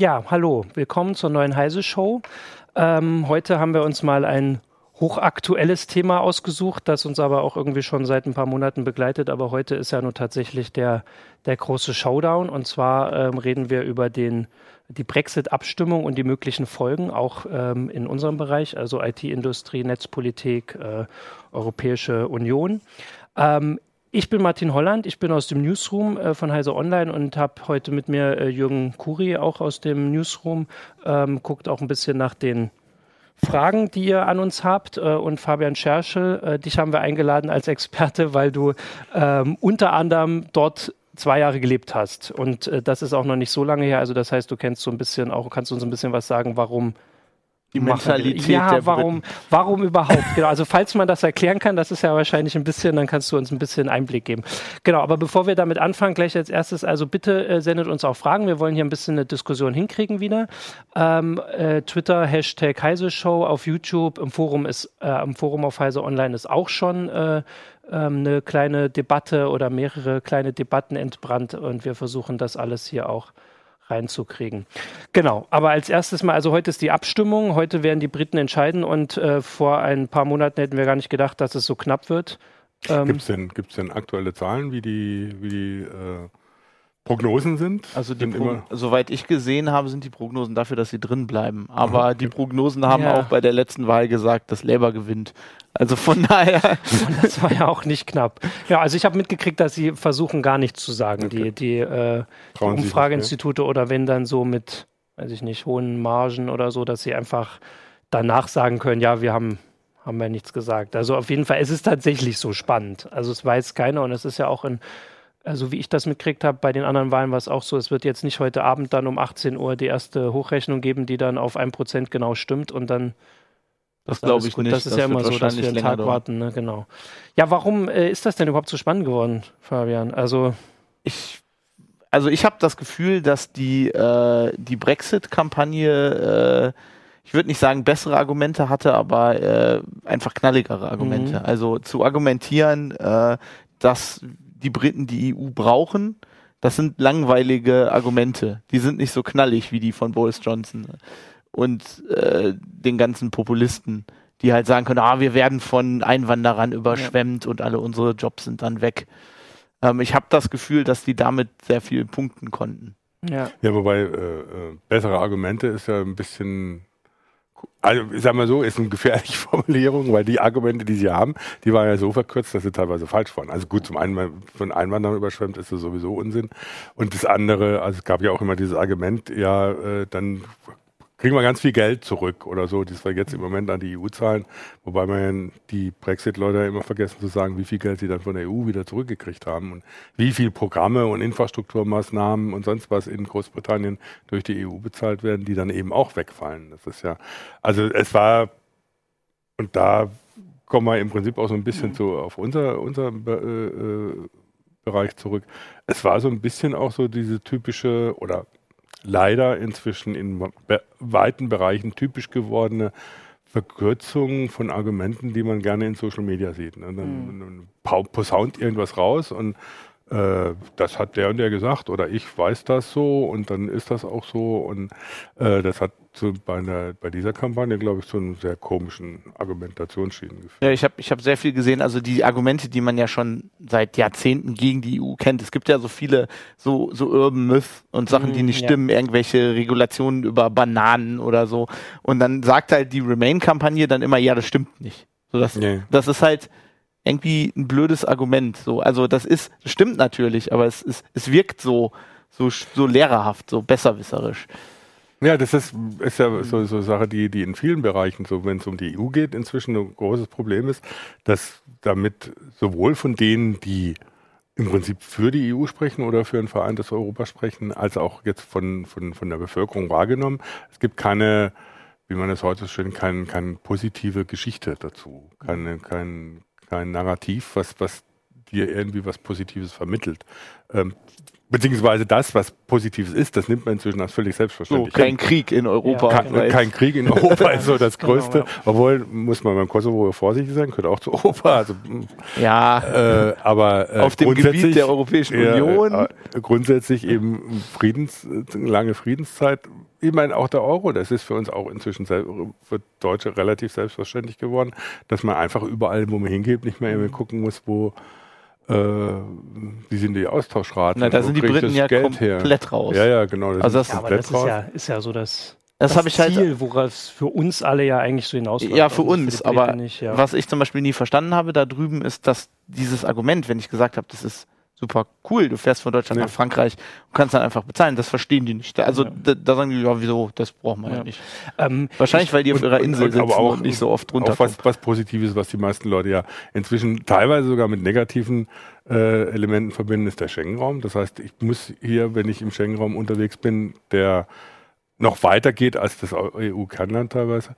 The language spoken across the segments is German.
Ja, hallo, willkommen zur neuen Heise Show. Ähm, heute haben wir uns mal ein hochaktuelles Thema ausgesucht, das uns aber auch irgendwie schon seit ein paar Monaten begleitet. Aber heute ist ja nur tatsächlich der, der große Showdown. Und zwar ähm, reden wir über den, die Brexit-Abstimmung und die möglichen Folgen, auch ähm, in unserem Bereich, also IT-Industrie, Netzpolitik, äh, Europäische Union. Ähm, ich bin Martin Holland, ich bin aus dem Newsroom äh, von Heise Online und habe heute mit mir äh, Jürgen Kuri auch aus dem Newsroom, ähm, guckt auch ein bisschen nach den Fragen, die ihr an uns habt. Äh, und Fabian Scherschel, äh, dich haben wir eingeladen als Experte, weil du ähm, unter anderem dort zwei Jahre gelebt hast. Und äh, das ist auch noch nicht so lange her. Also das heißt, du kennst so ein bisschen auch, kannst uns ein bisschen was sagen, warum die Mentalität ja, der warum, Briten. warum überhaupt? Genau, also falls man das erklären kann, das ist ja wahrscheinlich ein bisschen, dann kannst du uns ein bisschen Einblick geben. Genau, aber bevor wir damit anfangen, gleich als erstes, also bitte äh, sendet uns auch Fragen. Wir wollen hier ein bisschen eine Diskussion hinkriegen wieder. Ähm, äh, Twitter, Hashtag Heise Show auf YouTube, im Forum ist, äh, im Forum auf Heise Online ist auch schon äh, ähm, eine kleine Debatte oder mehrere kleine Debatten entbrannt und wir versuchen das alles hier auch reinzukriegen. Genau, aber als erstes mal, also heute ist die Abstimmung, heute werden die Briten entscheiden und äh, vor ein paar Monaten hätten wir gar nicht gedacht, dass es so knapp wird. Ähm, Gibt es denn, gibt's denn aktuelle Zahlen, wie die, wie die äh, Prognosen sind? Also die Pro soweit ich gesehen habe, sind die Prognosen dafür, dass sie drin bleiben. Aber mhm. die Prognosen haben ja. auch bei der letzten Wahl gesagt, dass Labour gewinnt. Also von daher. Und das war ja auch nicht knapp. Ja, also ich habe mitgekriegt, dass sie versuchen, gar nichts zu sagen, okay. die, die, äh, die Umfrageinstitute oder wenn dann so mit, weiß ich nicht, hohen Margen oder so, dass sie einfach danach sagen können, ja, wir haben haben wir nichts gesagt. Also auf jeden Fall, es ist tatsächlich so spannend. Also es weiß keiner und es ist ja auch in also wie ich das mitgekriegt habe, bei den anderen Wahlen war es auch so, es wird jetzt nicht heute Abend dann um 18 Uhr die erste Hochrechnung geben, die dann auf ein Prozent genau stimmt und dann das glaube ich gut. nicht. Das ist das ja immer so, dass wir einen Tag dauern. warten, ne? genau. Ja, warum äh, ist das denn überhaupt so spannend geworden, Fabian? Also ich, also ich habe das Gefühl, dass die äh, die Brexit-Kampagne, äh, ich würde nicht sagen bessere Argumente hatte, aber äh, einfach knalligere Argumente. Mhm. Also zu argumentieren, äh, dass die Briten die EU brauchen, das sind langweilige Argumente. Die sind nicht so knallig wie die von Boris Johnson und äh, den ganzen Populisten, die halt sagen können, ah, wir werden von Einwanderern überschwemmt ja. und alle unsere Jobs sind dann weg. Ähm, ich habe das Gefühl, dass die damit sehr viel punkten konnten. Ja, ja wobei äh, äh, bessere Argumente ist ja ein bisschen also ich sag mal so, ist eine gefährliche Formulierung, weil die Argumente, die sie haben, die waren ja so verkürzt, dass sie teilweise falsch waren. Also gut, zum einen von Einwanderern überschwemmt ist das sowieso Unsinn. Und das andere, also es gab ja auch immer dieses Argument, ja, äh, dann kriegen wir ganz viel Geld zurück oder so, das wir jetzt im Moment an die EU zahlen, wobei man die Brexit-Leute immer vergessen zu sagen, wie viel Geld sie dann von der EU wieder zurückgekriegt haben und wie viel Programme und Infrastrukturmaßnahmen und sonst was in Großbritannien durch die EU bezahlt werden, die dann eben auch wegfallen. Das ist ja, also es war, und da kommen wir im Prinzip auch so ein bisschen zu, auf unser, unser äh, äh, Bereich zurück. Es war so ein bisschen auch so diese typische oder leider inzwischen in weiten Bereichen typisch gewordene Verkürzung von Argumenten, die man gerne in Social Media sieht. Ne? Dann mhm. posaunt irgendwas raus und äh, das hat der und der gesagt oder ich weiß das so und dann ist das auch so und äh, das hat zu, bei, einer, bei dieser Kampagne, glaube ich, zu einem sehr komischen Argumentationsschienen geführt. Ja, ich habe ich hab sehr viel gesehen, also die Argumente, die man ja schon seit Jahrzehnten gegen die EU kennt. Es gibt ja so viele so, so Urban Myth und Sachen, die mhm, nicht ja. stimmen, irgendwelche Regulationen über Bananen oder so. Und dann sagt halt die Remain-Kampagne dann immer, ja, das stimmt nicht. So, das, nee. das ist halt, irgendwie ein blödes Argument. So, also das ist, stimmt natürlich, aber es, ist, es wirkt so, so, so lehrerhaft, so besserwisserisch. Ja, das ist, ist ja so, so Sache, die, die in vielen Bereichen, so wenn es um die EU geht, inzwischen ein großes Problem ist, dass damit sowohl von denen, die im Prinzip für die EU sprechen oder für ein vereintes Europa sprechen, als auch jetzt von, von, von der Bevölkerung wahrgenommen. Es gibt keine, wie man es heute so schön, keine, keine positive Geschichte dazu, keine, kein, kein Narrativ, was, was dir irgendwie was Positives vermittelt. Ähm, beziehungsweise das, was Positives ist, das nimmt man inzwischen als völlig selbstverständlich. So, kein Krieg in Europa. Ja, kein, kein, Krieg in Europa ist so das genau, Größte. Genau, ja. Obwohl, muss man beim Kosovo vorsichtig sein, gehört auch zu Europa. Also, ja, äh, aber äh, auf dem Gebiet der Europäischen Union. Äh, grundsätzlich eben Friedens, lange Friedenszeit. Ich meine, auch der Euro, das ist für uns auch inzwischen für Deutsche relativ selbstverständlich geworden, dass man einfach überall, wo man hingeht, nicht mehr gucken muss, wo wie sind die Austauschraten? Na, da sind die Briten ja Geld komplett her? raus. Ja, ja, genau. Das also das, ja, aber das ist ja, ist ja so das, das, das ich halt Ziel, halt, worauf es für uns alle ja eigentlich so hinausläuft. Ja, für also uns, für aber nicht, ja. was ich zum Beispiel nie verstanden habe da drüben, ist, dass dieses Argument, wenn ich gesagt habe, das ist super cool. Du fährst von Deutschland nee. nach Frankreich und kannst dann einfach bezahlen. Das verstehen die nicht. Also ja. da, da, sagen die, ja, wieso, das brauchen wir ja, ja nicht. Ähm, Wahrscheinlich, weil die auf ihrer Insel und, sitzen aber auch, und nicht so oft runter. Auch was, was Positives, was die meisten Leute ja inzwischen teilweise sogar mit negativen äh, Elementen verbinden, ist der Schengen-Raum. Das heißt, ich muss hier, wenn ich im Schengen-Raum unterwegs bin, der noch weiter geht als das EU-Kernland teilweise,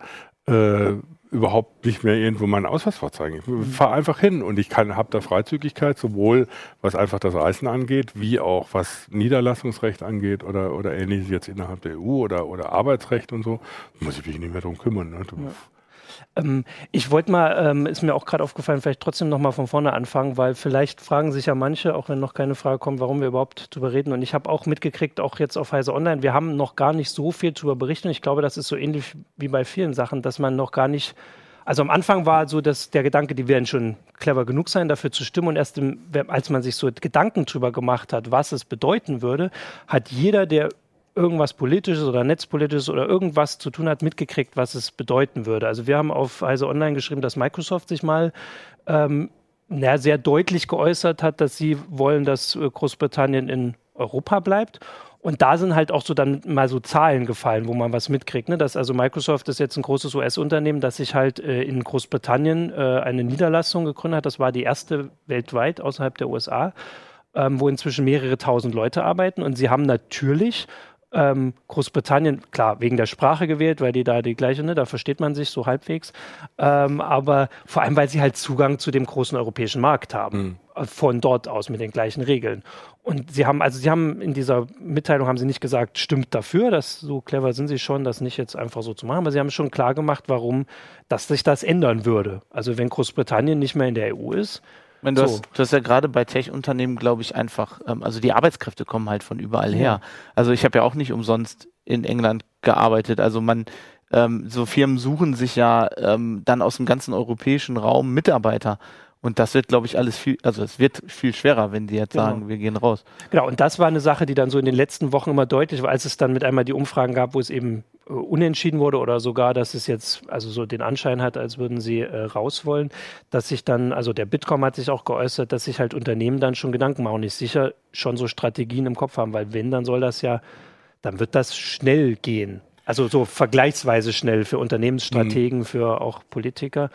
äh, überhaupt nicht mehr irgendwo meinen Ausweis vorzeigen. Ich fahre einfach hin und ich habe da Freizügigkeit, sowohl was einfach das Reisen angeht, wie auch was Niederlassungsrecht angeht oder, oder ähnliches jetzt innerhalb der EU oder, oder Arbeitsrecht und so. Muss ich mich nicht mehr drum kümmern. Ne? Ja. Ähm, ich wollte mal, ähm, ist mir auch gerade aufgefallen, vielleicht trotzdem nochmal von vorne anfangen, weil vielleicht fragen sich ja manche, auch wenn noch keine Frage kommt, warum wir überhaupt drüber reden. Und ich habe auch mitgekriegt, auch jetzt auf Heise Online, wir haben noch gar nicht so viel darüber berichten. Ich glaube, das ist so ähnlich wie bei vielen Sachen, dass man noch gar nicht also am Anfang war so dass der Gedanke, die werden schon clever genug sein, dafür zu stimmen. Und erst im, als man sich so Gedanken drüber gemacht hat, was es bedeuten würde, hat jeder, der irgendwas Politisches oder Netzpolitisches oder irgendwas zu tun hat, mitgekriegt, was es bedeuten würde. Also wir haben auf Heise Online geschrieben, dass Microsoft sich mal ähm, na, sehr deutlich geäußert hat, dass sie wollen, dass äh, Großbritannien in Europa bleibt. Und da sind halt auch so dann mal so Zahlen gefallen, wo man was mitkriegt. Ne? Dass also Microsoft ist jetzt ein großes US-Unternehmen, das sich halt äh, in Großbritannien äh, eine Niederlassung gegründet hat. Das war die erste weltweit außerhalb der USA, ähm, wo inzwischen mehrere tausend Leute arbeiten. Und sie haben natürlich ähm, Großbritannien, klar, wegen der Sprache gewählt, weil die da die gleiche, ne, da versteht man sich so halbwegs. Ähm, aber vor allem, weil sie halt Zugang zu dem großen europäischen Markt haben. Mhm. Von dort aus mit den gleichen Regeln. Und sie haben, also sie haben in dieser Mitteilung haben sie nicht gesagt, stimmt dafür, dass so clever sind sie schon, das nicht jetzt einfach so zu machen, aber sie haben schon klar gemacht, warum, dass sich das ändern würde. Also wenn Großbritannien nicht mehr in der EU ist, meine, du, so. hast, du hast ja gerade bei Tech-Unternehmen, glaube ich, einfach, ähm, also die Arbeitskräfte kommen halt von überall her. Also ich habe ja auch nicht umsonst in England gearbeitet. Also man, ähm, so Firmen suchen sich ja ähm, dann aus dem ganzen europäischen Raum Mitarbeiter. Und das wird, glaube ich, alles viel, also es wird viel schwerer, wenn die jetzt genau. sagen, wir gehen raus. Genau, und das war eine Sache, die dann so in den letzten Wochen immer deutlich war, als es dann mit einmal die Umfragen gab, wo es eben äh, unentschieden wurde oder sogar, dass es jetzt also so den Anschein hat, als würden sie äh, raus wollen, dass sich dann, also der Bitkom hat sich auch geäußert, dass sich halt Unternehmen dann schon Gedanken machen und nicht sicher schon so Strategien im Kopf haben, weil wenn, dann soll das ja, dann wird das schnell gehen. Also so vergleichsweise schnell für Unternehmensstrategen, mhm. für auch Politiker.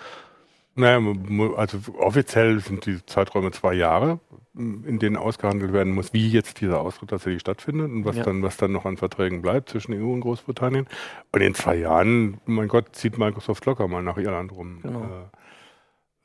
Naja, also offiziell sind die Zeiträume zwei Jahre, in denen ausgehandelt werden muss, wie jetzt dieser Austritt tatsächlich stattfindet und was ja. dann, was dann noch an Verträgen bleibt zwischen EU und Großbritannien. Und in zwei Jahren, mein Gott, zieht Microsoft locker mal nach Irland rum. Genau.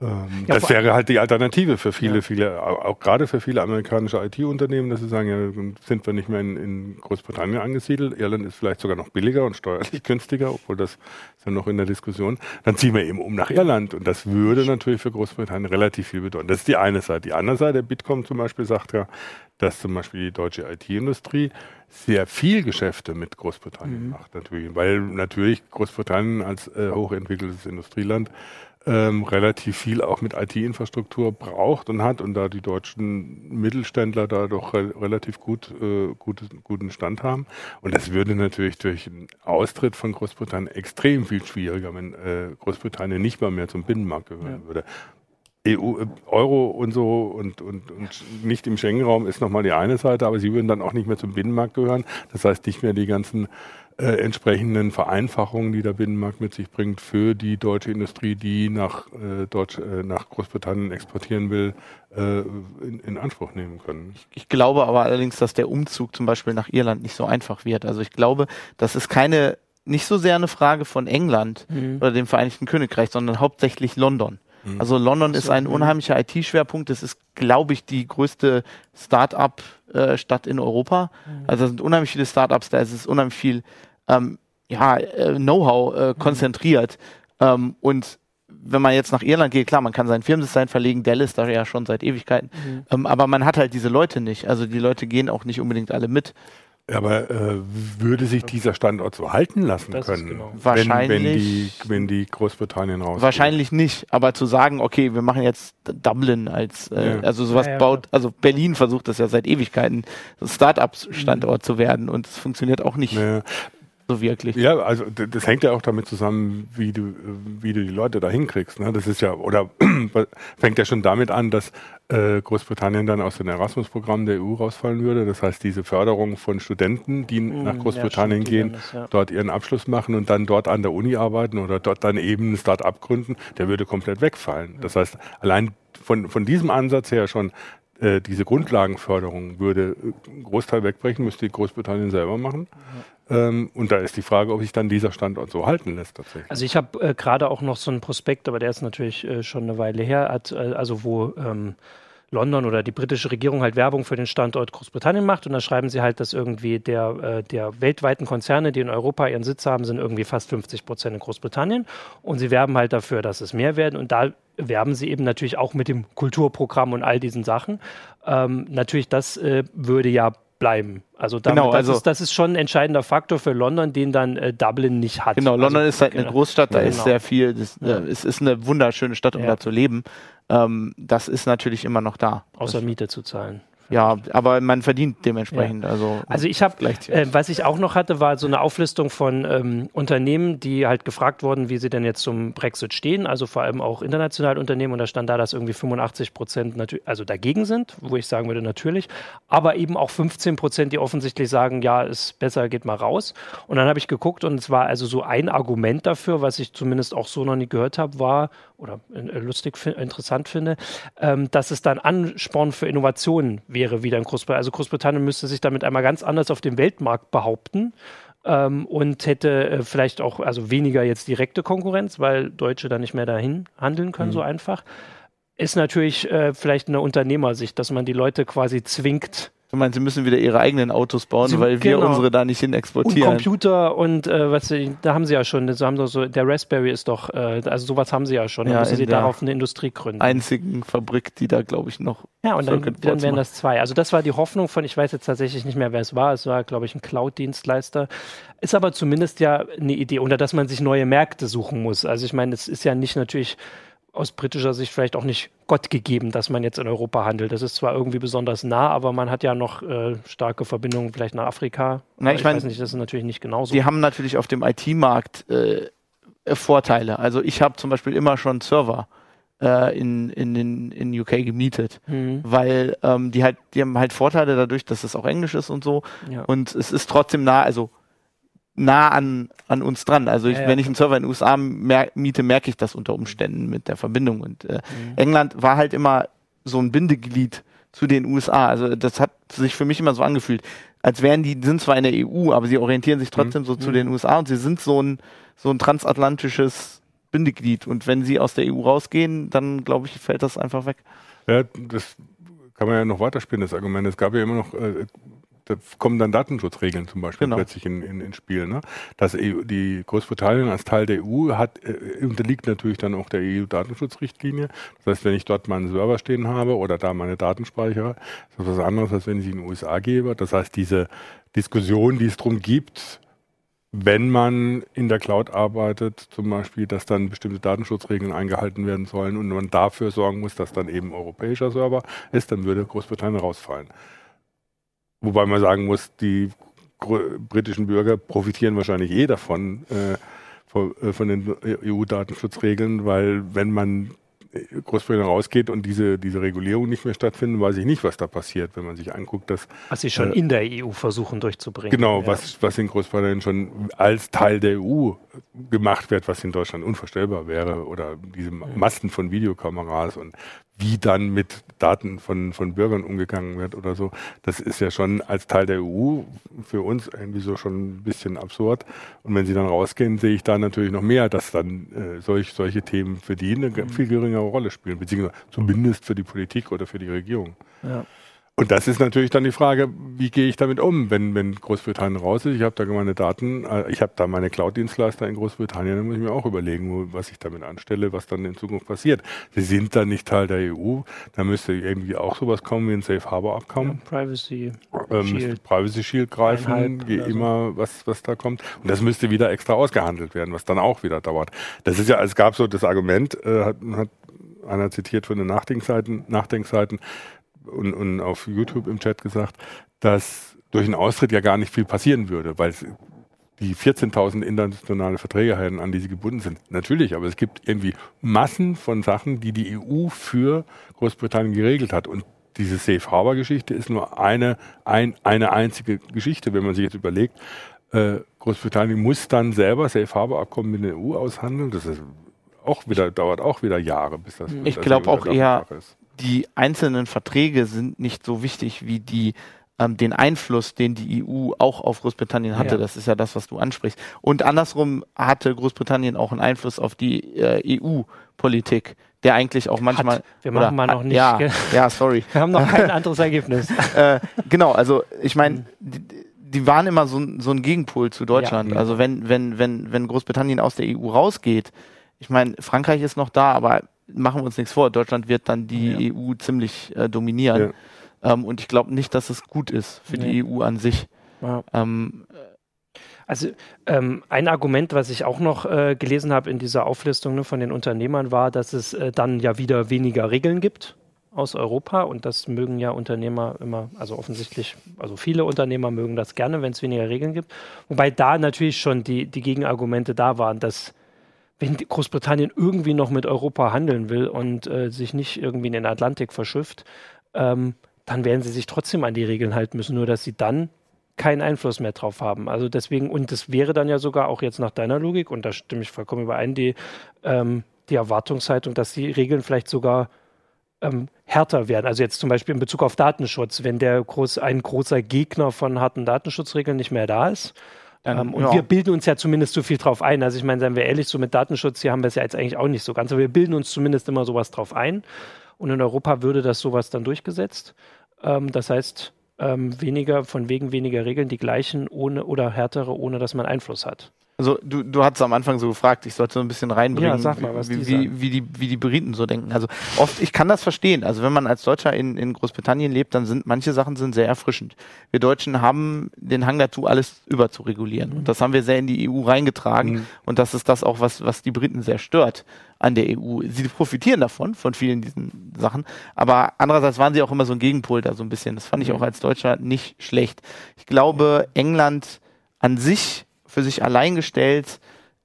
Äh, ähm, ja, das wäre halt die Alternative für viele, ja. viele, auch gerade für viele amerikanische IT-Unternehmen, dass sie sagen, ja, sind wir nicht mehr in, in, Großbritannien angesiedelt, Irland ist vielleicht sogar noch billiger und steuerlich günstiger, obwohl das ist ja noch in der Diskussion, dann ziehen wir eben um nach Irland und das würde natürlich für Großbritannien relativ viel bedeuten. Das ist die eine Seite. Die andere Seite, der Bitkom zum Beispiel sagt ja, dass zum Beispiel die deutsche IT-Industrie sehr viel Geschäfte mit Großbritannien mhm. macht, natürlich, weil natürlich Großbritannien als äh, hochentwickeltes Industrieland ähm, relativ viel auch mit IT-Infrastruktur braucht und hat und da die deutschen Mittelständler da doch re relativ gut, äh, gut, guten Stand haben. Und das würde natürlich durch einen Austritt von Großbritannien extrem viel schwieriger, wenn äh, Großbritannien nicht mal mehr zum Binnenmarkt gehören ja. würde. EU, äh, Euro und so und, und, und nicht im Schengen-Raum ist nochmal die eine Seite, aber sie würden dann auch nicht mehr zum Binnenmarkt gehören. Das heißt nicht mehr die ganzen äh, entsprechenden Vereinfachungen, die der Binnenmarkt mit sich bringt, für die deutsche Industrie, die nach, äh, Deutsch, äh, nach Großbritannien exportieren will, äh, in, in, Anspruch nehmen können. Ich, ich, glaube aber allerdings, dass der Umzug zum Beispiel nach Irland nicht so einfach wird. Also ich glaube, das ist keine, nicht so sehr eine Frage von England mhm. oder dem Vereinigten Königreich, sondern hauptsächlich London. Mhm. Also London ist ein unheimlicher IT-Schwerpunkt. Das ist, glaube ich, die größte Start-up-Stadt in Europa. Mhm. Also da sind unheimlich viele Start-ups da. Es ist unheimlich viel ähm, ja, äh, Know-how äh, konzentriert. Ähm, und wenn man jetzt nach Irland geht, klar, man kann sein Firmendesign verlegen, Dell ist da ja schon seit Ewigkeiten, mhm. ähm, aber man hat halt diese Leute nicht. Also die Leute gehen auch nicht unbedingt alle mit. Aber äh, würde sich dieser Standort so halten lassen das können, genau. wenn, wenn, die, wenn die Großbritannien raus? Wahrscheinlich nicht. Aber zu sagen, okay, wir machen jetzt Dublin als, äh, ja. also sowas ja, ja, baut, also Berlin versucht das ja seit Ewigkeiten, so Start-up-Standort mhm. zu werden und es funktioniert auch nicht so wirklich. Ja, also das hängt ja auch damit zusammen, wie du, wie du die Leute da hinkriegst. Ne? Das ist ja, oder fängt ja schon damit an, dass äh, Großbritannien dann aus dem Erasmus-Programm der EU rausfallen würde. Das heißt, diese Förderung von Studenten, die mm, nach Großbritannien ja, gehen, das, ja. dort ihren Abschluss machen und dann dort an der Uni arbeiten oder dort dann eben ein Start-up gründen, der würde komplett wegfallen. Das heißt, allein von, von diesem Ansatz her schon äh, diese Grundlagenförderung würde einen Großteil wegbrechen, müsste Großbritannien selber machen. Ähm, und da ist die Frage, ob sich dann dieser Standort so halten lässt tatsächlich. Also ich habe äh, gerade auch noch so einen Prospekt, aber der ist natürlich äh, schon eine Weile her, hat, äh, also wo ähm, London oder die britische Regierung halt Werbung für den Standort Großbritannien macht und da schreiben sie halt, dass irgendwie der, äh, der weltweiten Konzerne, die in Europa ihren Sitz haben, sind irgendwie fast 50 Prozent in Großbritannien und sie werben halt dafür, dass es mehr werden und da werben sie eben natürlich auch mit dem Kulturprogramm und all diesen Sachen. Ähm, natürlich, das äh, würde ja bleiben. Also, damit, genau, also das, ist, das ist schon ein entscheidender Faktor für London, den dann äh, Dublin nicht hat. Genau, London also, ist halt eine genau. Großstadt, da ja, ist genau. sehr viel, das, ja. äh, es ist eine wunderschöne Stadt, um ja. da zu leben. Ähm, das ist natürlich immer noch da. Außer Miete zu zahlen. Ja, aber man verdient dementsprechend. Ja. Also, also ich habe, äh, was ich auch noch hatte, war so eine Auflistung von ähm, Unternehmen, die halt gefragt wurden, wie sie denn jetzt zum Brexit stehen. Also vor allem auch internationale Unternehmen. Und da stand da, dass irgendwie 85 Prozent also dagegen sind, wo ich sagen würde, natürlich. Aber eben auch 15 Prozent, die offensichtlich sagen, ja, ist besser, geht mal raus. Und dann habe ich geguckt und es war also so ein Argument dafür, was ich zumindest auch so noch nie gehört habe, war, oder äh, lustig, interessant finde, ähm, dass es dann Ansporn für Innovationen wäre wieder in Großbritannien. Also Großbritannien müsste sich damit einmal ganz anders auf dem Weltmarkt behaupten. Ähm, und hätte äh, vielleicht auch also weniger jetzt direkte Konkurrenz, weil Deutsche da nicht mehr dahin handeln können, mhm. so einfach. Ist natürlich äh, vielleicht eine Unternehmersicht, dass man die Leute quasi zwingt, Du meinst, sie müssen wieder ihre eigenen Autos bauen, sie, weil wir genau. unsere da nicht hin exportieren. Und Computer und äh, was sie, da haben sie ja schon, so haben so, der Raspberry ist doch, äh, also sowas haben sie ja schon. Ja, da müssen sie darauf eine Industrie gründen. Einzigen Fabrik, die da, glaube ich, noch. Ja, und dann, dann wären das zwei. Also das war die Hoffnung von, ich weiß jetzt tatsächlich nicht mehr, wer es war. Es war, glaube ich, ein Cloud-Dienstleister. Ist aber zumindest ja eine Idee, oder dass man sich neue Märkte suchen muss. Also ich meine, es ist ja nicht natürlich aus britischer Sicht vielleicht auch nicht Gott gegeben, dass man jetzt in Europa handelt. Das ist zwar irgendwie besonders nah, aber man hat ja noch äh, starke Verbindungen vielleicht nach Afrika. Na, ich, ich mein, weiß nicht, das ist natürlich nicht genauso. Die haben natürlich auf dem IT-Markt äh, Vorteile. Also ich habe zum Beispiel immer schon Server äh, in, in, in, in UK gemietet, mhm. weil ähm, die halt, die haben halt Vorteile dadurch, dass es auch Englisch ist und so. Ja. Und es ist trotzdem nah, also nah an, an uns dran. Also ich, ja, ja. wenn ich einen Server in den USA mer miete, merke ich das unter Umständen mit der Verbindung. Und äh, mhm. England war halt immer so ein Bindeglied zu den USA. Also das hat sich für mich immer so angefühlt, als wären die, sind zwar in der EU, aber sie orientieren sich trotzdem mhm. so zu mhm. den USA und sie sind so ein, so ein transatlantisches Bindeglied. Und wenn sie aus der EU rausgehen, dann glaube ich, fällt das einfach weg. Ja, das kann man ja noch weiterspielen, das Argument. Es gab ja immer noch äh, da kommen dann Datenschutzregeln zum Beispiel genau. plötzlich in, in, ins Spiel. Ne? Dass EU, die Großbritannien als Teil der EU hat, äh, unterliegt natürlich dann auch der EU-Datenschutzrichtlinie. Das heißt, wenn ich dort meinen Server stehen habe oder da meine Datenspeicher, ist das was anderes, als wenn ich in den USA gebe. Das heißt, diese Diskussion, die es darum gibt, wenn man in der Cloud arbeitet, zum Beispiel, dass dann bestimmte Datenschutzregeln eingehalten werden sollen und man dafür sorgen muss, dass dann eben europäischer Server ist, dann würde Großbritannien rausfallen. Wobei man sagen muss, die britischen Bürger profitieren wahrscheinlich eh davon, äh, von, äh, von, den EU-Datenschutzregeln, weil wenn man Großbritannien rausgeht und diese, diese Regulierung nicht mehr stattfinden, weiß ich nicht, was da passiert, wenn man sich anguckt, dass. Was sie schon äh, in der EU versuchen durchzubringen. Genau, ja. was, was in Großbritannien schon als Teil der EU gemacht wird, was in Deutschland unvorstellbar wäre, oder diese Masten von Videokameras und wie dann mit Daten von, von Bürgern umgegangen wird oder so. Das ist ja schon als Teil der EU für uns irgendwie so schon ein bisschen absurd. Und wenn sie dann rausgehen, sehe ich da natürlich noch mehr, dass dann äh, solch, solche Themen für die eine mhm. viel geringere Rolle spielen, beziehungsweise zumindest für die Politik oder für die Regierung. Ja. Und das ist natürlich dann die Frage, wie gehe ich damit um, wenn, wenn Großbritannien raus ist? Ich habe da meine Daten, äh, ich habe da meine Cloud-Dienstleister in Großbritannien, dann muss ich mir auch überlegen, was ich damit anstelle, was dann in Zukunft passiert. Sie sind dann nicht Teil der EU, da müsste irgendwie auch sowas kommen wie ein Safe Harbor Abkommen. Ja, Privacy ähm, Shield. Privacy Shield greifen, wie immer, so. was, was da kommt. Und das müsste wieder extra ausgehandelt werden, was dann auch wieder dauert. Das ist ja, es gab so das Argument, äh, hat, hat einer zitiert von den Nachdenkseiten, Nachdenkseiten, und, und auf YouTube im Chat gesagt, dass durch einen Austritt ja gar nicht viel passieren würde, weil die 14.000 internationale Verträge hätten, an die sie gebunden sind. Natürlich, aber es gibt irgendwie Massen von Sachen, die die EU für Großbritannien geregelt hat. Und diese Safe Harbor Geschichte ist nur eine, ein, eine einzige Geschichte, wenn man sich jetzt überlegt, äh, Großbritannien muss dann selber Safe Harbor Abkommen mit der EU aushandeln. Das ist auch wieder, dauert auch wieder Jahre, bis das. Ich glaube auch eher, ist die einzelnen Verträge sind nicht so wichtig wie die ähm, den Einfluss, den die EU auch auf Großbritannien hatte. Ja. Das ist ja das, was du ansprichst. Und andersrum hatte Großbritannien auch einen Einfluss auf die äh, EU-Politik der eigentlich auch manchmal. Hat. Wir machen oder, mal noch nicht. Ja, ja, sorry. Wir haben noch kein anderes Ergebnis. äh, genau, also ich meine, die, die, waren immer so, so ein Gegenpol zu Deutschland. Ja. Also wenn, wenn, wenn, wenn Großbritannien aus der EU rausgeht, ich meine, Frankreich ist noch da, aber machen wir uns nichts vor, Deutschland wird dann die ja. EU ziemlich äh, dominieren. Ja. Ähm, und ich glaube nicht, dass es gut ist für nee. die EU an sich. Ja. Ähm, also ähm, ein Argument, was ich auch noch äh, gelesen habe in dieser Auflistung ne, von den Unternehmern, war, dass es äh, dann ja wieder weniger Regeln gibt aus Europa und das mögen ja Unternehmer immer, also offensichtlich, also viele Unternehmer mögen das gerne, wenn es weniger Regeln gibt. Wobei da natürlich schon die, die Gegenargumente da waren, dass wenn Großbritannien irgendwie noch mit Europa handeln will und äh, sich nicht irgendwie in den Atlantik verschifft, ähm, dann werden sie sich trotzdem an die Regeln halten müssen, nur dass sie dann keinen Einfluss mehr drauf haben. Also deswegen, und das wäre dann ja sogar auch jetzt nach deiner Logik, und da stimme ich vollkommen überein, die, ähm, die Erwartungshaltung, dass die Regeln vielleicht sogar ähm, härter werden. Also jetzt zum Beispiel in Bezug auf Datenschutz, wenn der groß, ein großer Gegner von harten Datenschutzregeln nicht mehr da ist, dann, ähm, und ja. wir bilden uns ja zumindest so viel drauf ein. Also ich meine, seien wir ehrlich, so mit Datenschutz, hier haben wir es ja jetzt eigentlich auch nicht so ganz, aber wir bilden uns zumindest immer sowas drauf ein. Und in Europa würde das sowas dann durchgesetzt. Ähm, das heißt, ähm, weniger, von wegen weniger Regeln, die gleichen ohne oder härtere, ohne dass man Einfluss hat. Also du, du hast am Anfang so gefragt, ich sollte so ein bisschen reinbringen, ja, sag mal, was wie, die wie, wie, die, wie die Briten so denken. Also oft, ich kann das verstehen. Also wenn man als Deutscher in, in Großbritannien lebt, dann sind manche Sachen sind sehr erfrischend. Wir Deutschen haben den Hang dazu, alles überzuregulieren. Mhm. Und das haben wir sehr in die EU reingetragen. Mhm. Und das ist das auch, was, was die Briten sehr stört an der EU. Sie profitieren davon, von vielen diesen Sachen. Aber andererseits waren sie auch immer so ein Gegenpol da so ein bisschen. Das fand ich mhm. auch als Deutscher nicht schlecht. Ich glaube, England an sich für sich allein gestellt,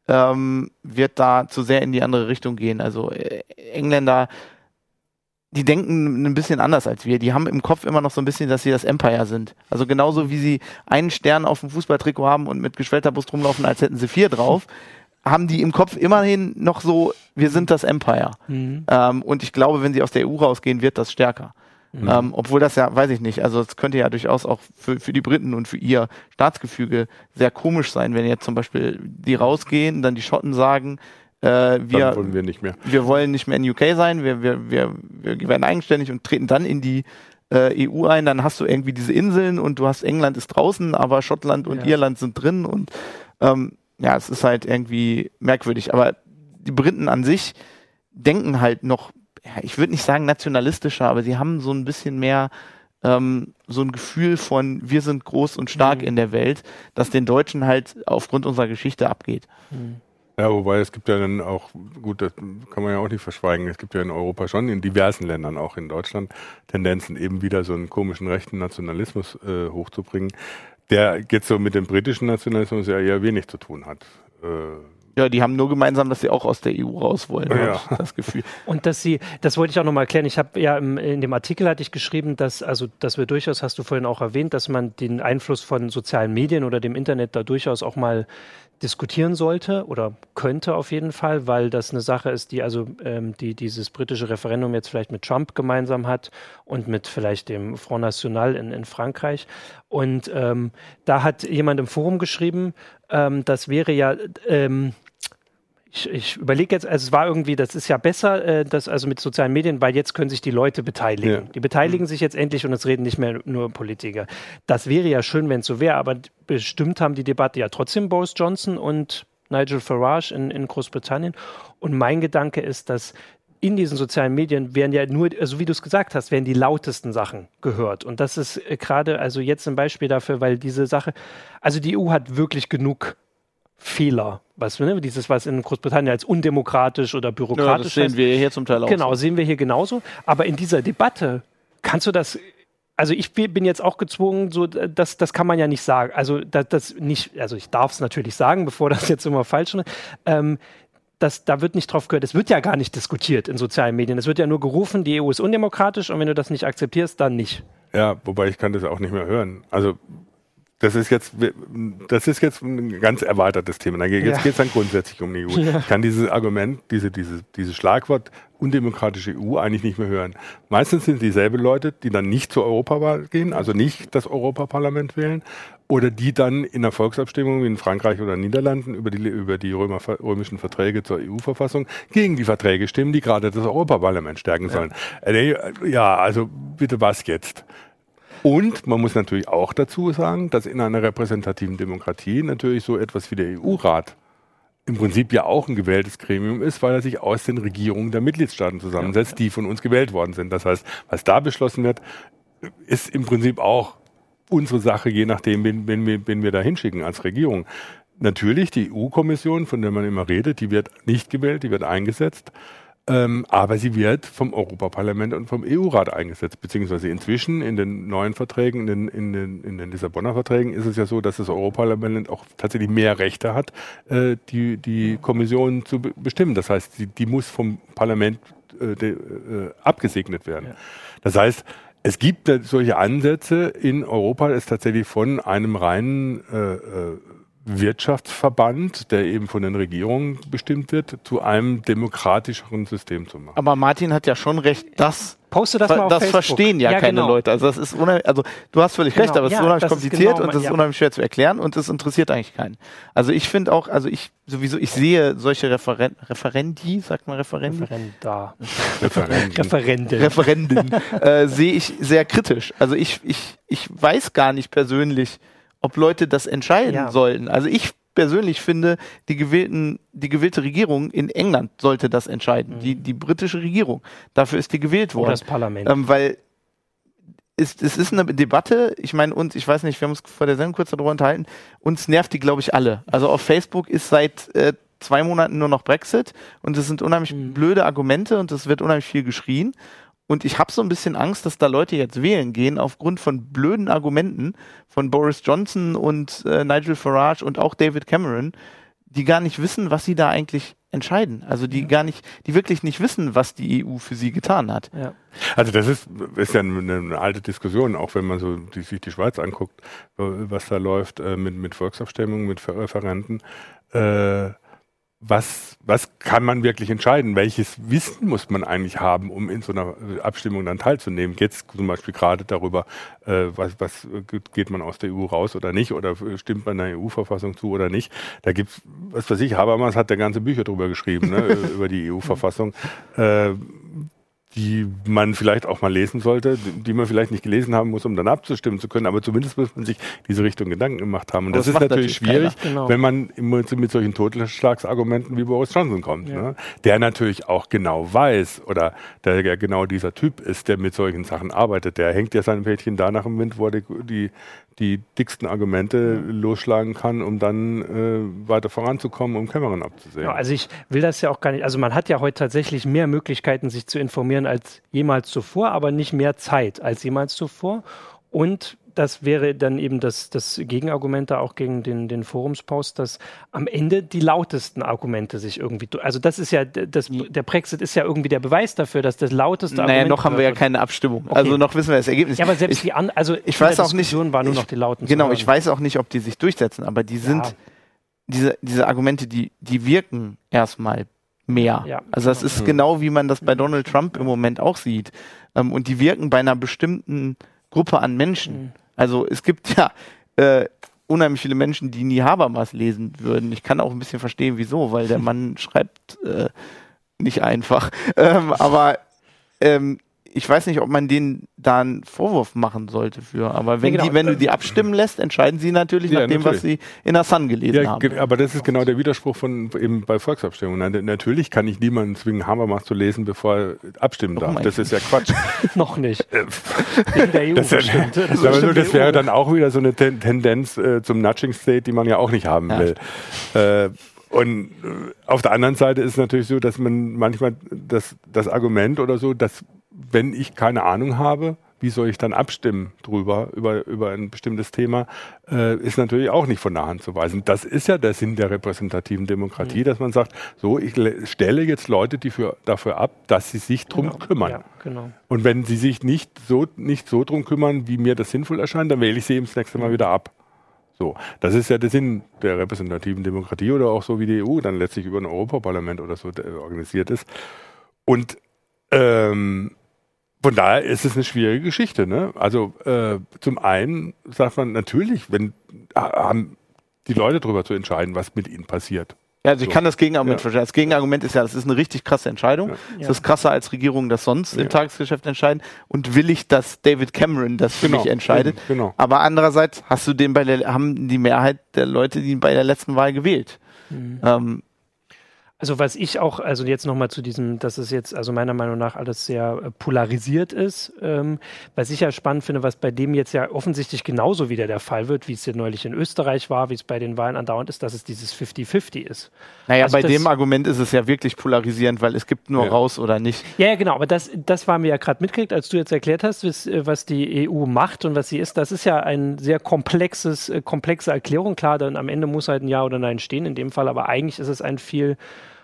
ähm, wird da zu sehr in die andere Richtung gehen. Also äh, Engländer, die denken ein bisschen anders als wir. Die haben im Kopf immer noch so ein bisschen, dass sie das Empire sind. Also genauso wie sie einen Stern auf dem Fußballtrikot haben und mit geschwellter Brust rumlaufen, als hätten sie vier drauf, haben die im Kopf immerhin noch so, wir sind das Empire. Mhm. Ähm, und ich glaube, wenn sie aus der EU rausgehen, wird das stärker. Mhm. Ähm, obwohl das ja, weiß ich nicht, also es könnte ja durchaus auch für, für die Briten und für ihr Staatsgefüge sehr komisch sein, wenn jetzt zum Beispiel die rausgehen, dann die Schotten sagen, äh, wir, wollen wir, nicht mehr. wir wollen nicht mehr in UK sein, wir, wir, wir, wir werden eigenständig und treten dann in die äh, EU ein, dann hast du irgendwie diese Inseln und du hast England ist draußen, aber Schottland und ja. Irland sind drin und ähm, ja, es ist halt irgendwie merkwürdig. Aber die Briten an sich denken halt noch ja, ich würde nicht sagen nationalistischer, aber sie haben so ein bisschen mehr ähm, so ein Gefühl von, wir sind groß und stark mhm. in der Welt, das den Deutschen halt aufgrund unserer Geschichte abgeht. Mhm. Ja, wobei es gibt ja dann auch, gut, das kann man ja auch nicht verschweigen, es gibt ja in Europa schon, in diversen Ländern, auch in Deutschland, Tendenzen eben wieder so einen komischen rechten Nationalismus äh, hochzubringen, der jetzt so mit dem britischen Nationalismus ja eher wenig zu tun hat. Äh, ja, die haben nur gemeinsam, dass sie auch aus der EU raus wollen, ja. das Gefühl. Und dass sie, das wollte ich auch nochmal erklären. Ich habe ja im, in dem Artikel hatte ich geschrieben, dass, also, dass wir durchaus, hast du vorhin auch erwähnt, dass man den Einfluss von sozialen Medien oder dem Internet da durchaus auch mal diskutieren sollte oder könnte auf jeden Fall, weil das eine Sache ist, die also ähm, die dieses britische Referendum jetzt vielleicht mit Trump gemeinsam hat und mit vielleicht dem Front National in, in Frankreich. Und ähm, da hat jemand im Forum geschrieben, ähm, das wäre ja ähm, ich, ich überlege jetzt, also es war irgendwie, das ist ja besser, äh, das also mit sozialen Medien, weil jetzt können sich die Leute beteiligen. Ja. Die beteiligen mhm. sich jetzt endlich und es reden nicht mehr nur Politiker. Das wäre ja schön, wenn es so wäre, aber bestimmt haben die Debatte ja trotzdem Boris Johnson und Nigel Farage in, in Großbritannien. Und mein Gedanke ist, dass in diesen sozialen Medien werden ja nur, also wie du es gesagt hast, werden die lautesten Sachen gehört. Und das ist äh, gerade, also jetzt ein Beispiel dafür, weil diese Sache, also die EU hat wirklich genug Fehler. Was, ne, dieses, was in Großbritannien als undemokratisch oder bürokratisch ja, das sehen wir hier zum Teil auch. Genau, sehen wir hier genauso. Aber in dieser Debatte kannst du das also ich bin jetzt auch gezwungen, so das, das kann man ja nicht sagen. Also das, das nicht, also ich darf es natürlich sagen, bevor das jetzt immer falsch ist. Ähm, das, da wird nicht drauf gehört. Es wird ja gar nicht diskutiert in sozialen Medien. Es wird ja nur gerufen, die EU ist undemokratisch und wenn du das nicht akzeptierst, dann nicht. Ja, wobei ich kann das auch nicht mehr hören. Also das ist jetzt, das ist jetzt ein ganz erweitertes Thema. Jetzt ja. geht es dann grundsätzlich um die EU. Ja. Ich kann dieses Argument, diese, diese, dieses Schlagwort undemokratische EU eigentlich nicht mehr hören. Meistens sind dieselben Leute, die dann nicht zur Europawahl gehen, also nicht das Europaparlament wählen, oder die dann in der Volksabstimmung wie in Frankreich oder Niederlanden über die, über die Römer, römischen Verträge zur EU-Verfassung gegen die Verträge stimmen, die gerade das Europaparlament stärken sollen. Ja. Äh, ja, also bitte was jetzt? Und man muss natürlich auch dazu sagen, dass in einer repräsentativen Demokratie natürlich so etwas wie der EU-Rat im Prinzip ja auch ein gewähltes Gremium ist, weil er sich aus den Regierungen der Mitgliedstaaten zusammensetzt, die von uns gewählt worden sind. Das heißt, was da beschlossen wird, ist im Prinzip auch unsere Sache, je nachdem, wen, wen, wen wir da hinschicken als Regierung. Natürlich, die EU-Kommission, von der man immer redet, die wird nicht gewählt, die wird eingesetzt. Ähm, aber sie wird vom Europaparlament und vom EU-Rat eingesetzt, beziehungsweise inzwischen in den neuen Verträgen, in den, in, den, in den Lissabonner Verträgen ist es ja so, dass das Europaparlament auch tatsächlich mehr Rechte hat, äh, die, die Kommission zu bestimmen. Das heißt, die, die muss vom Parlament äh, de, äh, abgesegnet werden. Ja. Das heißt, es gibt solche Ansätze in Europa, es tatsächlich von einem reinen äh, äh Wirtschaftsverband, der eben von den Regierungen bestimmt wird, zu einem demokratischeren System zu machen. Aber Martin hat ja schon recht, das Poste das mal auf Das Facebook. verstehen ja, ja keine genau. Leute. Also das ist also du hast völlig genau. recht, aber es ja, ist unheimlich kompliziert genau, und es ist unheimlich schwer zu erklären und es interessiert eigentlich keinen. Also ich finde auch, also ich sowieso, ich sehe solche Referen Referendi, sagt man Referendi? Referenda. Referenden. Referenden. Referenden äh, sehe ich sehr kritisch. Also ich, ich, ich weiß gar nicht persönlich, ob Leute das entscheiden ja. sollten. Also ich persönlich finde, die gewählten, die gewählte Regierung in England sollte das entscheiden. Mhm. Die, die britische Regierung. Dafür ist die gewählt worden. Oder das Parlament. Ähm, weil es, es ist eine Debatte, ich meine, uns, ich weiß nicht, wir haben uns vor der Sendung kurz darüber unterhalten, uns nervt die, glaube ich, alle. Also auf Facebook ist seit äh, zwei Monaten nur noch Brexit und es sind unheimlich mhm. blöde Argumente und es wird unheimlich viel geschrien. Und ich habe so ein bisschen Angst, dass da Leute jetzt wählen gehen aufgrund von blöden Argumenten von Boris Johnson und äh, Nigel Farage und auch David Cameron, die gar nicht wissen, was sie da eigentlich entscheiden. Also die ja. gar nicht, die wirklich nicht wissen, was die EU für sie getan hat. Ja. Also das ist, ist ja eine, eine, alte Diskussion, auch wenn man so die, sich die Schweiz anguckt, was da läuft äh, mit, mit Volksabstimmungen, mit Referenten. Äh, was, was kann man wirklich entscheiden? Welches Wissen muss man eigentlich haben, um in so einer äh, Abstimmung dann teilzunehmen? Jetzt zum Beispiel gerade darüber, äh, was, was geht man aus der EU raus oder nicht oder stimmt man der EU-Verfassung zu oder nicht? Da gibt's, was weiß ich, Habermas hat der ganze Bücher drüber geschrieben, ne, über die EU-Verfassung. Äh, die man vielleicht auch mal lesen sollte, die man vielleicht nicht gelesen haben muss, um dann abzustimmen zu können, aber zumindest muss man sich diese Richtung Gedanken gemacht haben. Und das, das, ist natürlich schwierig, genau. wenn man mit solchen Totschlagsargumenten wie Boris Johnson kommt, ja. ne? der natürlich auch genau weiß oder der ja genau dieser Typ ist, der mit solchen Sachen arbeitet. Der hängt ja sein Pädchen da nach dem Wind, wo er die, die die dicksten Argumente losschlagen kann, um dann äh, weiter voranzukommen, um Cameron abzusehen. Ja, also ich will das ja auch gar nicht. Also man hat ja heute tatsächlich mehr Möglichkeiten, sich zu informieren als jemals zuvor, aber nicht mehr Zeit als jemals zuvor. Und das wäre dann eben das, das Gegenargument da auch gegen den, den Forumspost, dass am Ende die lautesten Argumente sich irgendwie, also das ist ja, das, der Brexit ist ja irgendwie der Beweis dafür, dass das lauteste Argument. Naja, noch haben wir ja keine Abstimmung. Okay. Also noch wissen wir das Ergebnis. Ja, aber selbst ich, die an, also ich weiß auch nicht, war nur noch die lauten. Genau, ich weiß auch nicht, ob die sich durchsetzen, aber die sind, ja diese, diese Argumente, die, die wirken erstmal mehr. Ja, also das genau. ist genau wie man das bei Donald Trump im Moment auch sieht. Ähm, und die wirken bei einer bestimmten Gruppe an Menschen. Mhm. Also es gibt ja äh, unheimlich viele Menschen, die nie Habermas lesen würden. Ich kann auch ein bisschen verstehen, wieso, weil der Mann schreibt äh, nicht einfach. Ähm, aber ähm, ich weiß nicht, ob man denen da einen Vorwurf machen sollte für. Aber wenn, Ja, genau. die, wenn du die abstimmen lässt, entscheiden sie natürlich Ja, nach dem, was sie in der Sun gelesen Ja, haben. aber das ist genau der Widerspruch von eben bei Volksabstimmungen. Na, natürlich kann ich niemanden zwingen, Habermas zu lesen, bevor er abstimmen Warum darf. Das ist ja Quatsch. Noch nicht. Wegen der EU Das, bestimmt. Das das, das, bestimmt das die wäre dann auch wieder so eine Ten Tendenz äh, zum Nudging State, die man ja auch nicht haben will. Äh, und äh, auf der anderen Seite ist es natürlich so, dass man manchmal das, das Argument oder so, dass wenn ich keine Ahnung habe, wie soll ich dann abstimmen drüber, über, über ein bestimmtes Thema, äh, ist natürlich auch nicht von der Hand zu weisen. Das ist ja der Sinn der repräsentativen Demokratie, dass man sagt, so, ich le- stelle jetzt Leute die für, dafür ab, dass sie sich drum Genau. kümmern. Ja, genau. Und wenn sie sich nicht so, nicht so drum kümmern, wie mir das sinnvoll erscheint, dann wähle ich sie eben das nächste Mal wieder ab. So, das ist ja der Sinn der repräsentativen Demokratie oder auch so wie die EU dann letztlich über ein Europaparlament oder so äh, organisiert ist. Und ähm, von daher ist es eine schwierige Geschichte. Ne? Also äh, zum einen sagt man natürlich, wenn ha- haben die Leute darüber zu entscheiden, was mit ihnen passiert. Ja, also ich So. kann das Gegenargument Ja. verstehen. Das Gegenargument ist ja, das ist eine richtig krasse Entscheidung. Ja. Das ist krasser als Regierungen das sonst Ja. im Tagesgeschäft entscheiden. Und will ich, dass David Cameron das für Genau, mich entscheidet. genau. Aber andererseits hast du den bei der, haben die Mehrheit der Leute, die bei der letzten Wahl gewählt. Mhm. Ähm, Also was ich auch, also jetzt nochmal zu diesem, dass es jetzt also meiner Meinung nach alles sehr äh, polarisiert ist, ähm, was ich ja spannend finde, was bei dem jetzt ja offensichtlich genauso wieder der Fall wird, wie es ja neulich in Österreich war, wie es bei den Wahlen andauernd ist, dass es dieses 50-50 ist. naja, Also bei das- dem Argument ist es ja wirklich polarisierend, weil es gibt nur Ja. raus oder nicht. Ja, ja, genau, aber das, das war mir ja gerade mitgekriegt, als du jetzt erklärt hast, was, äh, was die EU macht und was sie ist. Das ist ja ein sehr komplexes, äh, komplexe Erklärung. Klar, dann am Ende muss halt ein Ja oder Nein stehen in dem Fall, aber eigentlich ist es ein viel,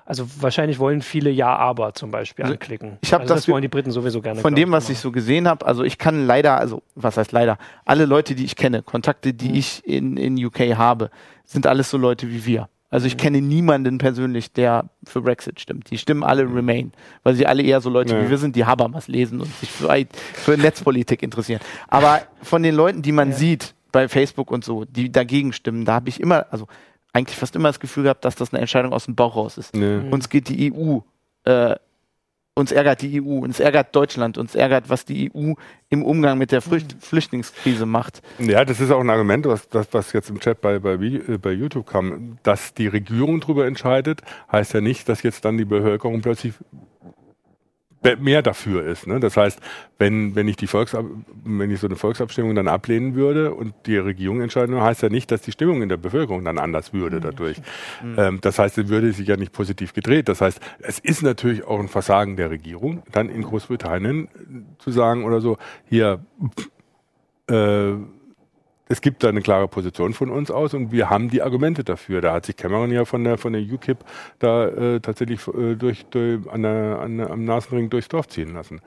also wahrscheinlich wollen viele Ja, aber zum Beispiel Also anklicken. ich also das das wollen die Briten sowieso gerne. Von dem, was ich so gesehen habe, also ich kann leider, also was heißt leider, alle Leute, die ich kenne, Kontakte, die Mhm. ich in, in UK habe, sind alles so Leute wie wir. Also Mhm. ich kenne niemanden persönlich, der für Brexit stimmt. Die stimmen alle Remain, weil sie alle eher so Leute Ja. wie wir sind, die Habermas lesen und sich für, für Netzpolitik interessieren. Aber von den Leuten, die man Ja. sieht bei Facebook und so, die dagegen stimmen, da habe ich immer, also eigentlich fast immer das Gefühl gehabt, dass das eine Entscheidung aus dem Bauch raus ist. Nee. Uns geht die EU, äh, uns ärgert die EU, uns ärgert Deutschland, uns ärgert, was die EU im Umgang mit der Flücht Flüchtlingskrise macht. Ja, das ist auch ein Argument, was, das, was jetzt im Chat bei, bei, äh, bei YouTube kam. Dass die Regierung darüber entscheidet, heißt ja nicht, dass jetzt dann die Bevölkerung plötzlich mehr dafür ist. Ne? Das heißt, wenn, wenn, ich die Volksab wenn ich so eine Volksabstimmung dann ablehnen würde und die Regierung entscheiden würde, heißt ja nicht, dass die Stimmung in der Bevölkerung dann anders würde dadurch. Ähm, das heißt, sie würde sich ja nicht positiv gedreht. Das heißt, es ist natürlich auch ein Versagen der Regierung, dann in Großbritannien zu sagen oder so, hier, äh, es gibt da eine klare Position von uns aus und wir haben die Argumente dafür. Da hat sich Cameron ja von der, von der UKIP da äh, tatsächlich äh, durch, durch, an der, an am Nasenring durchs Dorf ziehen lassen.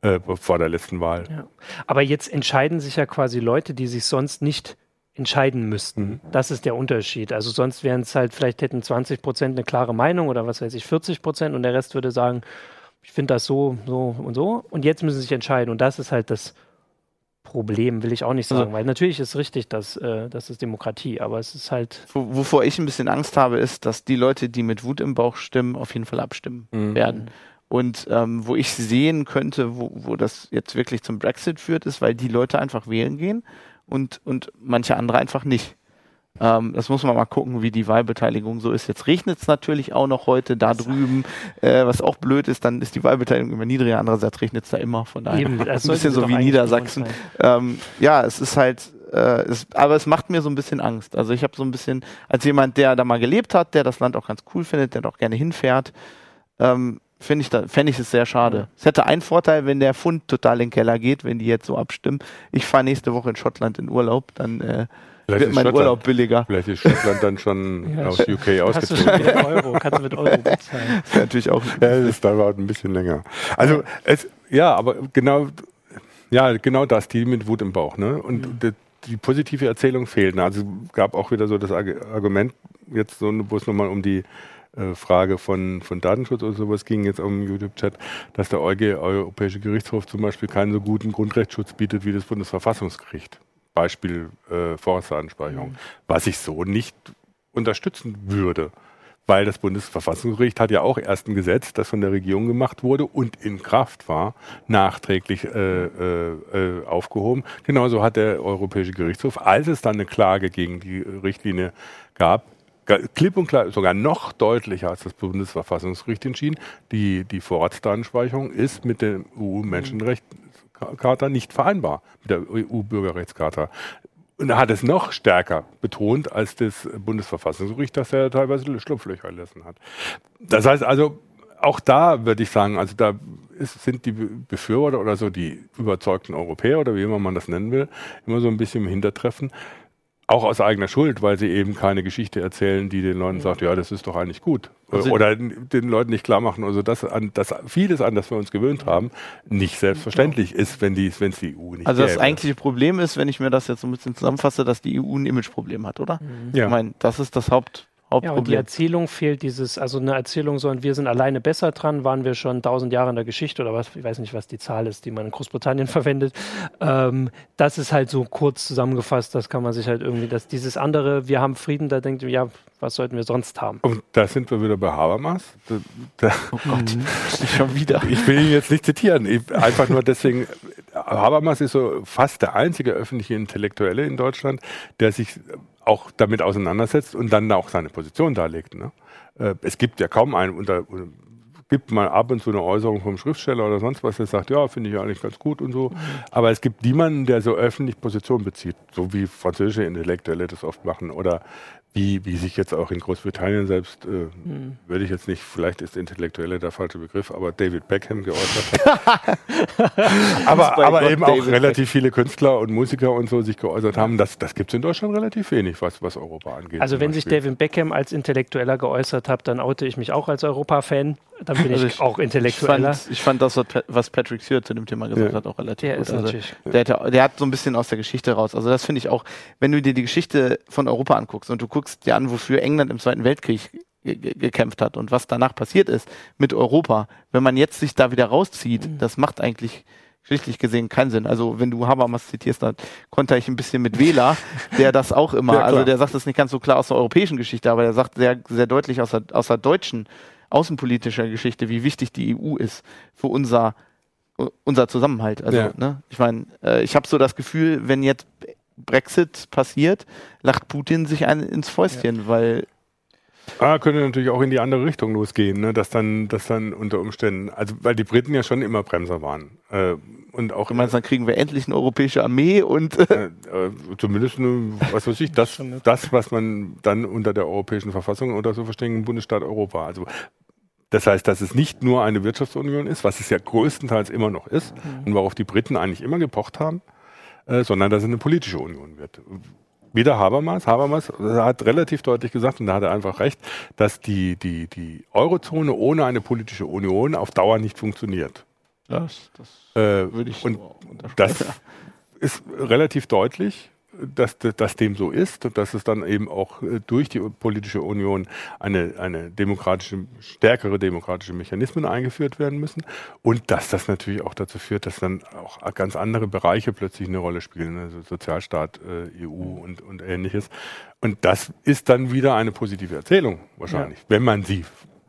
Äh, vor der letzten Wahl. Ja. Aber jetzt entscheiden sich ja quasi Leute, die sich sonst nicht entscheiden müssten. Mhm. Das ist der Unterschied. Also sonst wären es halt, vielleicht hätten 20 Prozent eine klare Meinung oder was weiß ich, 40 Prozent und der Rest würde sagen, ich finde das so, so und so. Und jetzt müssen sie sich entscheiden. Und das ist halt das Problem, will ich auch nicht sagen. Also- weil natürlich ist richtig, dass äh, das ist Demokratie, aber es ist halt. Wo, wovor ich ein bisschen Angst habe, ist, dass die Leute, die mit Wut im Bauch stimmen, auf jeden Fall abstimmen Mhm. werden. Und ähm, wo ich sehen könnte, wo, wo das jetzt wirklich zum Brexit führt, ist, weil die Leute einfach wählen gehen und, und manche andere einfach nicht. Ähm, das muss man mal gucken, wie die Wahlbeteiligung so ist. Jetzt regnet es natürlich auch noch heute da drüben, äh, was auch blöd ist, dann ist die Wahlbeteiligung immer niedriger, andererseits regnet es da immer, von daher Eben, das ein bisschen so wie Niedersachsen. Ähm, ja, es ist halt, äh, es, aber es macht mir so ein bisschen Angst. Also ich habe so ein bisschen, als jemand, der da mal gelebt hat, der das Land auch ganz cool findet, der doch gerne hinfährt, ähm, finde ich, da, fände ich es sehr schade. Es hätte einen Vorteil, wenn der Pfund total in den Keller geht, wenn die jetzt so abstimmen. Ich fahre nächste Woche in Schottland in Urlaub, dann äh, Vielleicht wird ist mein Schottland- Urlaub billiger. Vielleicht ist Schottland dann schon Ja, aus UK Hast du ausgezogen. Euro, kannst du mit Euro bezahlen. Das wäre natürlich auch. Ja, das dauert ein bisschen länger. Also es, ja, aber genau, ja, genau das, die mit Wut im Bauch. Ne? Und Mhm. d- die positive Erzählung fehlt. Also gab auch wieder so das Argument, jetzt so, wo es nochmal um die äh, Frage von, von Datenschutz oder sowas ging jetzt im YouTube-Chat, dass der EuG, Europäische Gerichtshof zum Beispiel keinen so guten Grundrechtsschutz bietet wie das Bundesverfassungsgericht. Beispiel äh, Vorratsdatenspeicherung. Mhm. Was ich so nicht unterstützen würde weil das Bundesverfassungsgericht hat ja auch erst ein Gesetz, das von der Regierung gemacht wurde und in Kraft war, nachträglich äh, äh, äh aufgehoben. Genauso hat der Europäische Gerichtshof, als es dann eine Klage gegen die Richtlinie gab, klipp und klar, sogar noch deutlicher als das Bundesverfassungsgericht entschieden, die, die Vorratsdatenspeicherung ist mit der EU-Menschenrechtscharta nicht vereinbar, mit der EU-Bürgerrechtscharta. Und er hat es noch stärker betont als das Bundesverfassungsgericht, das er teilweise Schlupflöcher gelassen hat. Das heißt also, auch da würde ich sagen, also da ist, sind die Befürworter oder so die überzeugten Europäer oder wie immer man das nennen will, immer so ein bisschen im Hintertreffen auch aus eigener Schuld, weil sie eben keine Geschichte erzählen, die den Leuten sagt, ja, das ist doch eigentlich gut. Also oder den Leuten nicht klar machen, also dass, an, dass vieles an das wir uns gewöhnt haben, nicht selbstverständlich genau. ist, wenn die, wenn es die EU nicht Also das eigentliche Problem ist, wenn ich mir das jetzt so ein bisschen zusammenfasse, dass die EU ein Imageproblem hat, oder? Mhm. Ja. Ich meine, das ist das Haupt, ja, und die Erzählung fehlt dieses, also eine Erzählung so, und wir sind alleine besser dran, waren wir schon tausend Jahre in der Geschichte oder was, ich weiß nicht, was die Zahl ist, die man in Großbritannien verwendet. Ähm, das ist halt so kurz zusammengefasst, das kann man sich halt irgendwie, dass dieses andere, wir haben Frieden, da denkt, ja, was sollten wir sonst haben? Und da sind wir wieder bei Habermas. Da, da, oh Gott, mhm. schon wieder. Ich will ihn jetzt nicht zitieren, ich, einfach nur deswegen, Habermas ist so fast der einzige öffentliche Intellektuelle in Deutschland, der sich auch damit auseinandersetzt und dann auch seine Position darlegt. Ne? Äh, es gibt ja kaum einen unter gibt mal ab und zu eine Äußerung vom Schriftsteller oder sonst was, der sagt, ja, finde ich eigentlich ganz gut und so. Aber es gibt niemanden, der so öffentlich Position bezieht, so wie französische Intellektuelle das oft machen oder wie, wie sich jetzt auch in Großbritannien selbst, äh, hm. würde ich jetzt nicht, vielleicht ist Intellektuelle der falsche Begriff, aber David Beckham geäußert hat. aber aber Gott, eben David auch relativ viele Künstler und Musiker und so sich geäußert haben. Das, das gibt es in Deutschland relativ wenig, was, was Europa angeht. Also wenn sich David Beckham als Intellektueller geäußert hat, dann oute ich mich auch als Europa-Fan. Dann bin also ich, ich, auch Intellektueller. Ich fand, ich fand das, was Patrick Stewart zu dem Thema gesagt ja. hat, auch relativ der gut. also, der, der, der hat so ein bisschen aus der Geschichte raus. Also das finde ich auch, wenn du dir die Geschichte von Europa anguckst und du guckst guckst dir an, wofür England im Zweiten Weltkrieg gekämpft hat und was danach passiert ist mit Europa, wenn man jetzt sich da wieder rauszieht, mhm. das macht eigentlich geschichtlich gesehen keinen Sinn. Also wenn du Habermas zitierst, dann konnte ich ein bisschen mit Wähler, der das auch immer, ja, also der sagt das nicht ganz so klar aus der europäischen Geschichte, aber der sagt sehr, sehr deutlich aus der, aus der deutschen außenpolitischer Geschichte, wie wichtig die EU ist für unser unser Zusammenhalt. Also, ja. ne, ich meine, äh, ich habe so das Gefühl, wenn jetzt Brexit passiert, lacht Putin sich ein ins Fäustchen, ja. weil Ah, könnte natürlich auch in die andere Richtung losgehen, ne? dass dann, dass dann unter Umständen, also weil die Briten ja schon immer Bremser waren. Äh, und auch du meinst, dann kriegen wir endlich eine europäische Armee und äh, äh, zumindest eine, was weiß ich, das, das, was man dann unter der europäischen Verfassung oder so verstehen, Bundesstaat Europa. Also das heißt, dass es nicht nur eine Wirtschaftsunion ist, was es ja größtenteils immer noch ist mhm. und worauf die Briten eigentlich immer gepocht haben, äh, sondern dass es eine politische Union wird. Wieder Habermas. Habermas hat relativ deutlich gesagt, und da hat er einfach recht, dass die, die, die Eurozone ohne eine politische Union auf Dauer nicht funktioniert. Das, das äh, würde ich und so Das ist relativ deutlich dass, dass dem so ist und dass es dann eben auch äh, durch die politische Union eine, eine demokratische, stärkere demokratische Mechanismen eingeführt werden müssen und dass das natürlich auch dazu führt, dass dann auch ganz andere Bereiche plötzlich eine Rolle spielen, also Sozialstaat, äh, EU und, und ähnliches. Und das ist dann wieder eine positive Erzählung wahrscheinlich, ja. wenn man sie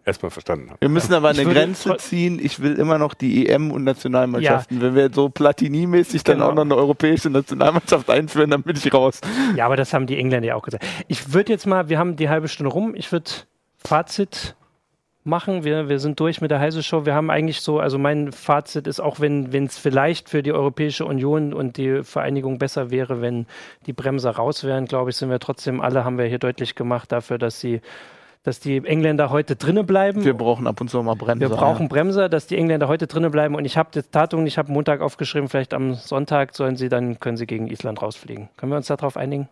erstmal verstanden habe. Wir müssen aber eine Grenze ziehen. Ich will immer noch die EM und Nationalmannschaften. Ja. Wenn wir so Platini-mäßig genau. dann auch noch eine europäische Nationalmannschaft einführen, dann bin ich raus. Ja, aber das haben die Engländer ja auch gesagt. Ich würde jetzt mal, wir haben die halbe Stunde rum. Ich würde Fazit machen. Wir, wir sind durch mit der Heise Show. Wir haben eigentlich so, also mein Fazit ist, auch wenn es vielleicht für die Europäische Union und die Vereinigung besser wäre, wenn die Bremser raus wären, glaube ich, sind wir trotzdem alle, haben wir hier deutlich gemacht dafür, dass sie dass die Engländer heute drinnen bleiben. Wir brauchen ab und zu mal Bremser. Wir brauchen ja. Bremser, dass die Engländer heute drinnen bleiben. Und ich habe das Datum, ich habe Montag aufgeschrieben, vielleicht am Sonntag sollen sie, dann können sie gegen Island rausfliegen. Können wir uns darauf einigen?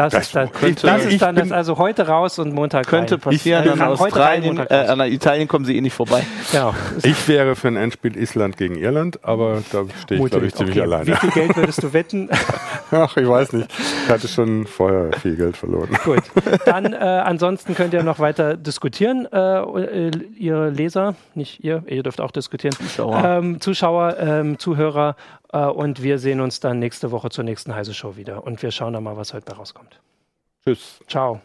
Das, Das ist, dann, könnte- das ist dann das also heute raus und Montag Könnte rein. passieren. Ich- an äh, heute rein, Australien, äh, an Italien kommen sie eh nicht vorbei. Genau. Ich wäre für ein Endspiel Island gegen Irland, aber da stehe ich, glaube ich, ziemlich Okay. alleine. Wie viel Geld würdest du wetten? Ach, ich weiß nicht. Ich hatte schon vorher viel Geld verloren. Gut. Dann äh, ansonsten könnt ihr noch weiter diskutieren, äh, äh, ihr Leser, nicht ihr, ihr dürft auch diskutieren. Zuschauer. Ähm, Zuschauer, ähm, Zuhörer und wir sehen uns dann nächste Woche zur nächsten Heise Show wieder und wir schauen dann mal, was heute bei rauskommt. Tschüss. Ciao.